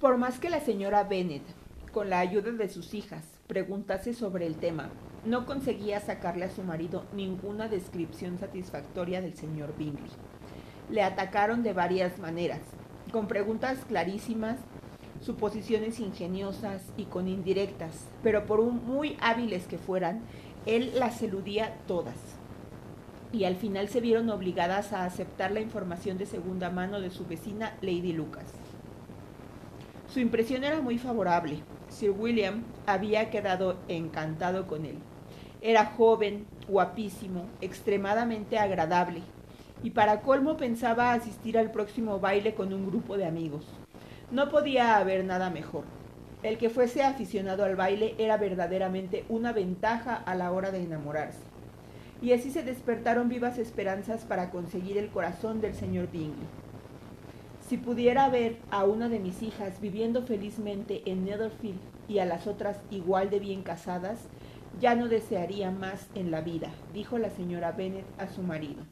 Por más que la señora Bennet, con la ayuda de sus hijas, preguntase sobre el tema, no conseguía sacarle a su marido ninguna descripción satisfactoria del señor Bingley. Le atacaron de varias maneras, con preguntas clarísimas, suposiciones ingeniosas y con indirectas, pero por muy hábiles que fueran, él las eludía todas. Y al final se vieron obligadas a aceptar la información de segunda mano de su vecina Lady Lucas. Su impresión era muy favorable. Sir William había quedado encantado con él. Era joven, guapísimo, extremadamente agradable, y para colmo pensaba asistir al próximo baile con un grupo de amigos. No podía haber nada mejor. El que fuese aficionado al baile era verdaderamente una ventaja a la hora de enamorarse. Y así se despertaron vivas esperanzas para conseguir el corazón del señor Bingley. Si pudiera ver a una de mis hijas viviendo felizmente en Netherfield y a las otras igual de bien casadas, ya no desearía más en la vida, dijo la señora Bennet a su marido.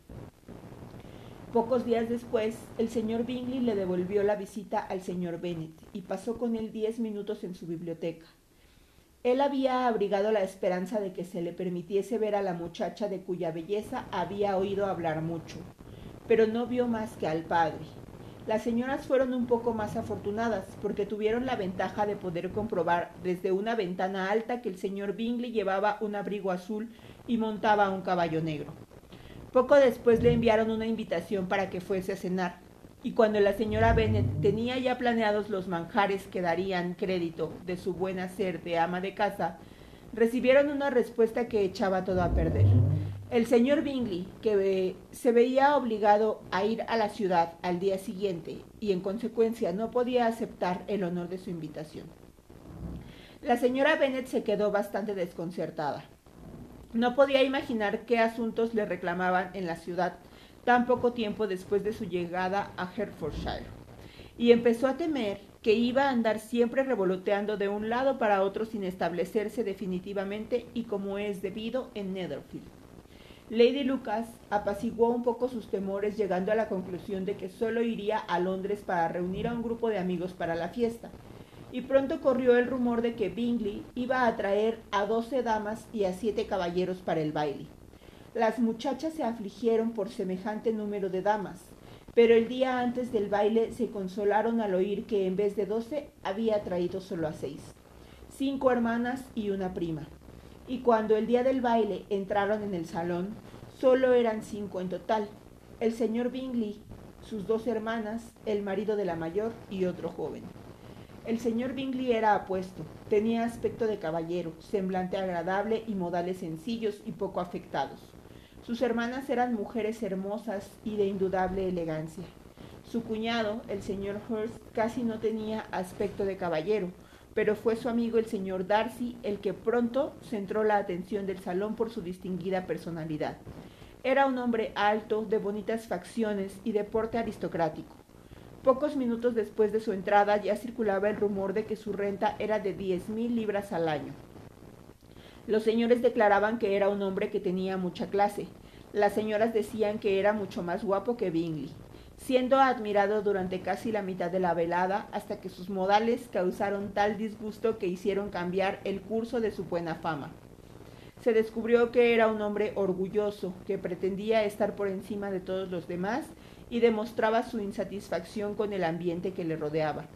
Pocos días después, el señor Bingley le devolvió la visita al señor Bennet y pasó con él diez minutos en su biblioteca. Él había abrigado la esperanza de que se le permitiese ver a la muchacha de cuya belleza había oído hablar mucho, pero no vio más que al padre, las señoras fueron un poco más afortunadas porque tuvieron la ventaja de poder comprobar desde una ventana alta que el señor Bingley llevaba un abrigo azul y montaba un caballo negro. Poco después le enviaron una invitación para que fuese a cenar, y cuando la señora Bennet tenía ya planeados los manjares que darían crédito de su buen hacer de ama de casa, recibieron una respuesta que echaba todo a perder. El señor Bingley, que se veía obligado a ir a la ciudad al día siguiente y en consecuencia no podía aceptar el honor de su invitación. La señora Bennet se quedó bastante desconcertada. No podía imaginar qué asuntos le reclamaban en la ciudad tan poco tiempo después de su llegada a Hertfordshire, y empezó a temer que iba a andar siempre revoloteando de un lado para otro sin establecerse definitivamente y como es debido en Netherfield. Lady Lucas apaciguó un poco sus temores llegando a la conclusión de que solo iría a Londres para reunir a un grupo de amigos para la fiesta. Y pronto corrió el rumor de que Bingley iba a traer a doce damas y a siete caballeros para el baile. Las muchachas se afligieron por semejante número de damas, pero el día antes del baile se consolaron al oír que en vez de doce había traído solo a seis, cinco hermanas y una prima y cuando el día del baile entraron en el salón, solo eran cinco en total. El señor Bingley, sus dos hermanas, el marido de la mayor y otro joven. El señor Bingley era apuesto, tenía aspecto de caballero, semblante agradable y modales sencillos y poco afectados. Sus hermanas eran mujeres hermosas y de indudable elegancia. Su cuñado, el señor Hurst, casi no tenía aspecto de caballero, pero fue su amigo el señor Darcy el que pronto centró la atención del salón por su distinguida personalidad. Era un hombre alto, de bonitas facciones y de porte aristocrático. Pocos minutos después de su entrada ya circulaba el rumor de que su renta era de diez mil libras al año. Los señores declaraban que era un hombre que tenía mucha clase. Las señoras decían que era mucho más guapo que Bingley siendo admirado durante casi la mitad de la velada hasta que sus modales causaron tal disgusto que hicieron cambiar el curso de su buena fama. Se descubrió que era un hombre orgulloso, que pretendía estar por encima de todos los demás y demostraba su insatisfacción con el ambiente que le rodeaba.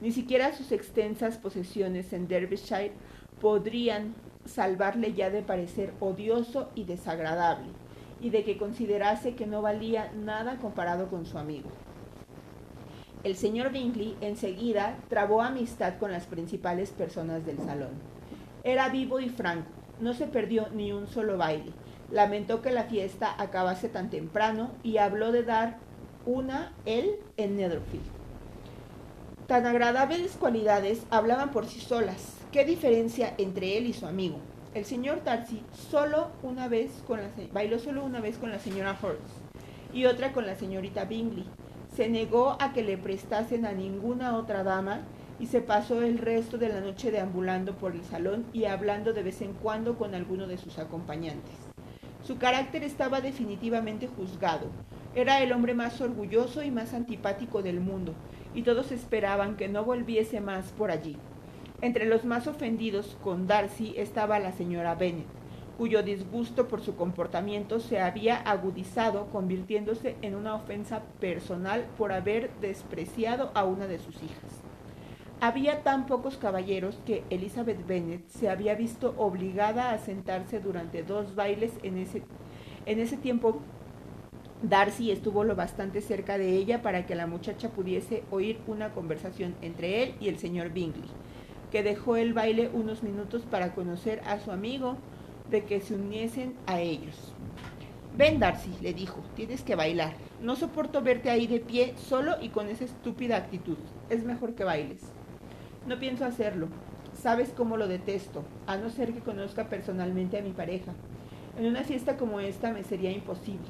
Ni siquiera sus extensas posesiones en Derbyshire podrían salvarle ya de parecer odioso y desagradable y de que considerase que no valía nada comparado con su amigo. El señor Bingley enseguida trabó amistad con las principales personas del salón. Era vivo y franco, no se perdió ni un solo baile. Lamentó que la fiesta acabase tan temprano y habló de dar una él en Netherfield. Tan agradables cualidades hablaban por sí solas. ¿Qué diferencia entre él y su amigo? el señor Darcy solo una vez bailó solo una vez con la señora Hurst y otra con la señorita Bingley. Se negó a que le prestasen a ninguna otra dama y se pasó el resto de la noche deambulando por el salón y hablando de vez en cuando con alguno de sus acompañantes. Su carácter estaba definitivamente juzgado. Era el hombre más orgulloso y más antipático del mundo, y todos esperaban que no volviese más por allí. Entre los más ofendidos con Darcy estaba la señora Bennet, cuyo disgusto por su comportamiento se había agudizado, convirtiéndose en una ofensa personal por haber despreciado a una de sus hijas. Había tan pocos caballeros que Elizabeth Bennet se había visto obligada a sentarse durante dos bailes en ese, en ese tiempo. Darcy estuvo lo bastante cerca de ella para que la muchacha pudiese oír una conversación entre él y el señor Bingley, que dejó el baile unos minutos para conocer a su amigo, de que se uniesen a ellos. Ven, Darcy, le dijo, tienes que bailar. No soporto verte ahí de pie, solo y con esa estúpida actitud. Es mejor que bailes. No pienso hacerlo. Sabes cómo lo detesto, a no ser que conozca personalmente a mi pareja. En una fiesta como esta me sería imposible.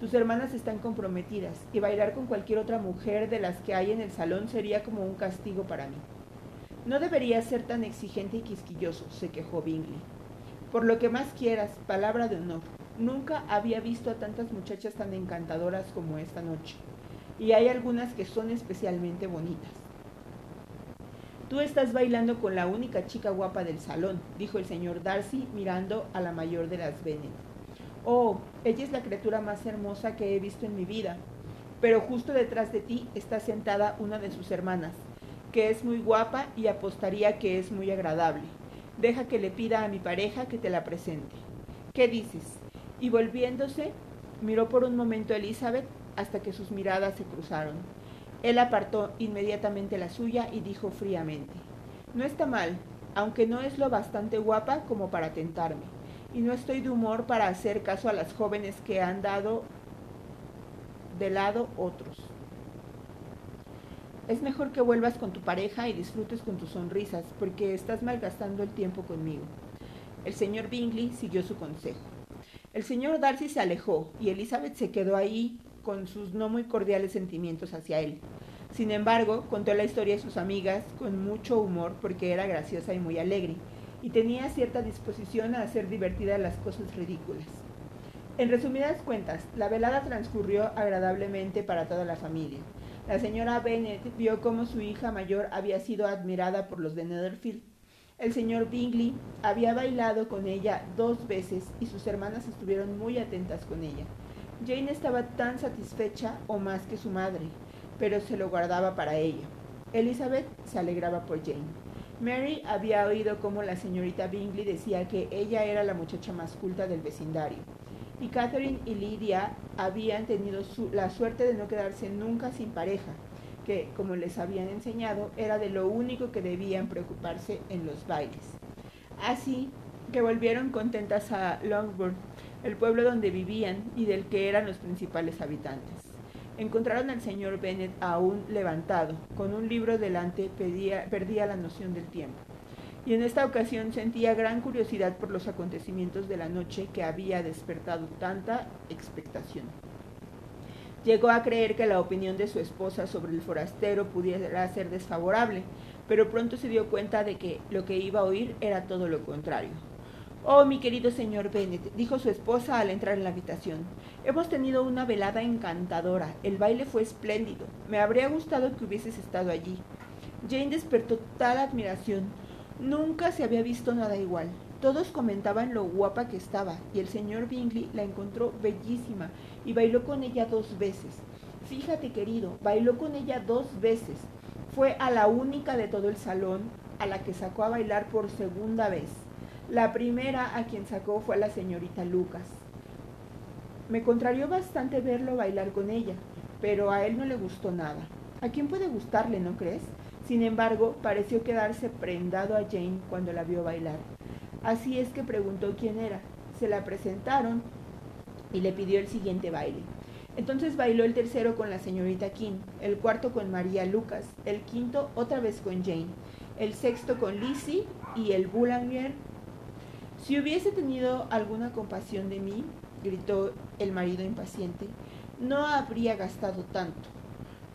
Tus hermanas están comprometidas y bailar con cualquier otra mujer de las que hay en el salón sería como un castigo para mí. No debería ser tan exigente y quisquilloso, se quejó Bingley. Por lo que más quieras, palabra de honor. Nunca había visto a tantas muchachas tan encantadoras como esta noche. Y hay algunas que son especialmente bonitas. Tú estás bailando con la única chica guapa del salón, dijo el señor Darcy mirando a la mayor de las Bennet. Oh, ella es la criatura más hermosa que he visto en mi vida. Pero justo detrás de ti está sentada una de sus hermanas, que es muy guapa y apostaría que es muy agradable. Deja que le pida a mi pareja que te la presente. ¿Qué dices? Y volviéndose, miró por un momento a Elizabeth hasta que sus miradas se cruzaron. Él apartó inmediatamente la suya y dijo fríamente, No está mal, aunque no es lo bastante guapa como para tentarme, y no estoy de humor para hacer caso a las jóvenes que han dado de lado otros. Es mejor que vuelvas con tu pareja y disfrutes con tus sonrisas, porque estás malgastando el tiempo conmigo. El señor Bingley siguió su consejo. El señor Darcy se alejó y Elizabeth se quedó ahí con sus no muy cordiales sentimientos hacia él. Sin embargo, contó la historia a sus amigas con mucho humor porque era graciosa y muy alegre, y tenía cierta disposición a hacer divertidas las cosas ridículas. En resumidas cuentas, la velada transcurrió agradablemente para toda la familia. La señora Bennet vio cómo su hija mayor había sido admirada por los de Netherfield. El señor Bingley había bailado con ella dos veces y sus hermanas estuvieron muy atentas con ella. Jane estaba tan satisfecha o más que su madre, pero se lo guardaba para ella. Elizabeth se alegraba por Jane. Mary había oído cómo la señorita Bingley decía que ella era la muchacha más culta del vecindario y Catherine y Lydia habían tenido la suerte de no quedarse nunca sin pareja, que, como les habían enseñado, era de lo único que debían preocuparse en los bailes. Así que volvieron contentas a Longbourn, el pueblo donde vivían y del que eran los principales habitantes. Encontraron al señor Bennet aún levantado, con un libro delante, perdía la noción del tiempo y en esta ocasión sentía gran curiosidad por los acontecimientos de la noche que había despertado tanta expectación. Llegó a creer que la opinión de su esposa sobre el forastero pudiera ser desfavorable, pero pronto se dio cuenta de que lo que iba a oír era todo lo contrario. Oh, mi querido señor Bennet, dijo su esposa al entrar en la habitación, hemos tenido una velada encantadora, el baile fue espléndido, me habría gustado que hubieses estado allí. Jane despertó tal admiración, Nunca se había visto nada igual. Todos comentaban lo guapa que estaba y el señor Bingley la encontró bellísima y bailó con ella dos veces. Fíjate, querido, bailó con ella dos veces. Fue a la única de todo el salón a la que sacó a bailar por segunda vez. La primera a quien sacó fue a la señorita Lucas. Me contrarió bastante verlo bailar con ella, pero a él no le gustó nada. ¿A quién puede gustarle, no crees? Sin embargo, pareció quedarse prendado a Jane cuando la vio bailar. Así es que preguntó quién era. Se la presentaron y le pidió el siguiente baile. Entonces bailó el tercero con la señorita King, el cuarto con María Lucas, el quinto otra vez con Jane, el sexto con Lizzie y el Boulanger. Si hubiese tenido alguna compasión de mí, gritó el marido impaciente, no habría gastado tanto.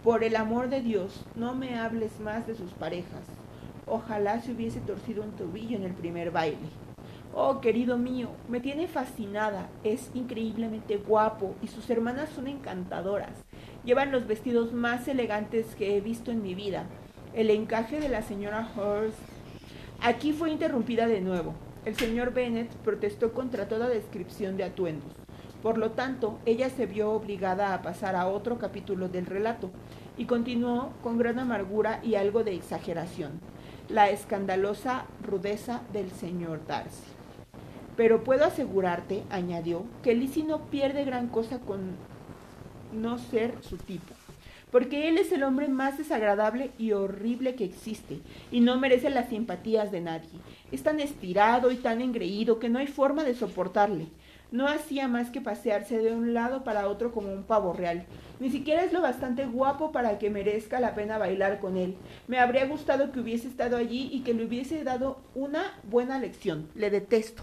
Por el amor de Dios, no me hables más de sus parejas. Ojalá se hubiese torcido un tobillo en el primer baile. Oh, querido mío, me tiene fascinada. Es increíblemente guapo y sus hermanas son encantadoras. Llevan los vestidos más elegantes que he visto en mi vida. El encaje de la señora Hurst. Aquí fue interrumpida de nuevo. El señor Bennet protestó contra toda descripción de atuendos. Por lo tanto, ella se vio obligada a pasar a otro capítulo del relato y continuó con gran amargura y algo de exageración, la escandalosa rudeza del señor Darcy. Pero puedo asegurarte, añadió, que Lizzie no pierde gran cosa con no ser su tipo, porque él es el hombre más desagradable y horrible que existe, y no merece las simpatías de nadie. Es tan estirado y tan engreído que no hay forma de soportarle. No hacía más que pasearse de un lado para otro como un pavo real. Ni siquiera es lo bastante guapo para que merezca la pena bailar con él. Me habría gustado que hubiese estado allí y que le hubiese dado una buena lección. Le detesto.